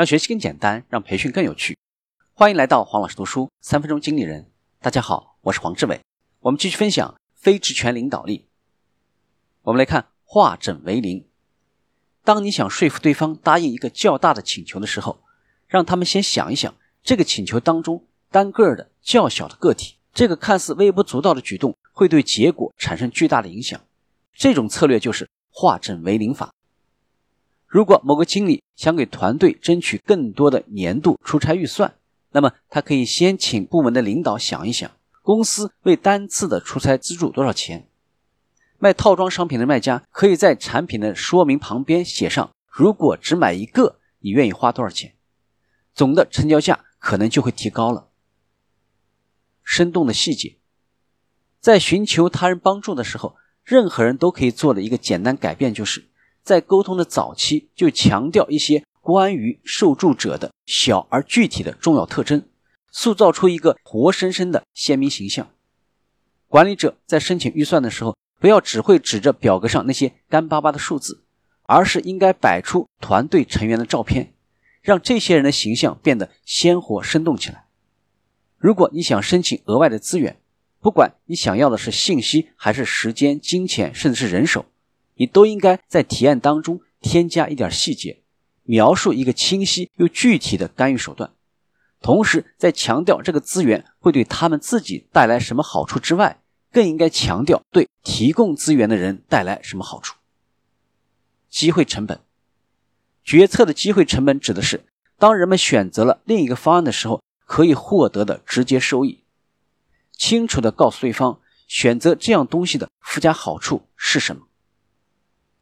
让学习更简单，让培训更有趣。欢迎来到黄老师读书三分钟经理人。大家好，我是黄志伟。我们继续分享非职权领导力。我们来看化整为零。当你想说服对方答应一个较大的请求的时候，让他们先想一想这个请求当中单个的较小的个体，这个看似微不足道的举动会对结果产生巨大的影响。这种策略就是化整为零法。如果某个经理想给团队争取更多的年度出差预算，那么他可以先请部门的领导想一想，公司为单次的出差资助多少钱。卖套装商品的卖家可以在产品的说明旁边写上：如果只买一个，你愿意花多少钱？总的成交价可能就会提高了。生动的细节，在寻求他人帮助的时候，任何人都可以做的一个简单改变就是。在沟通的早期就强调一些关于受助者的小而具体的重要特征，塑造出一个活生生的鲜明形象。管理者在申请预算的时候，不要只会指着表格上那些干巴巴的数字，而是应该摆出团队成员的照片，让这些人的形象变得鲜活生动起来。如果你想申请额外的资源，不管你想要的是信息，还是时间、金钱，甚至是人手。你都应该在提案当中添加一点细节，描述一个清晰又具体的干预手段，同时在强调这个资源会对他们自己带来什么好处之外，更应该强调对提供资源的人带来什么好处。机会成本，决策的机会成本指的是当人们选择了另一个方案的时候，可以获得的直接收益。清楚的告诉对方，选择这样东西的附加好处是什么。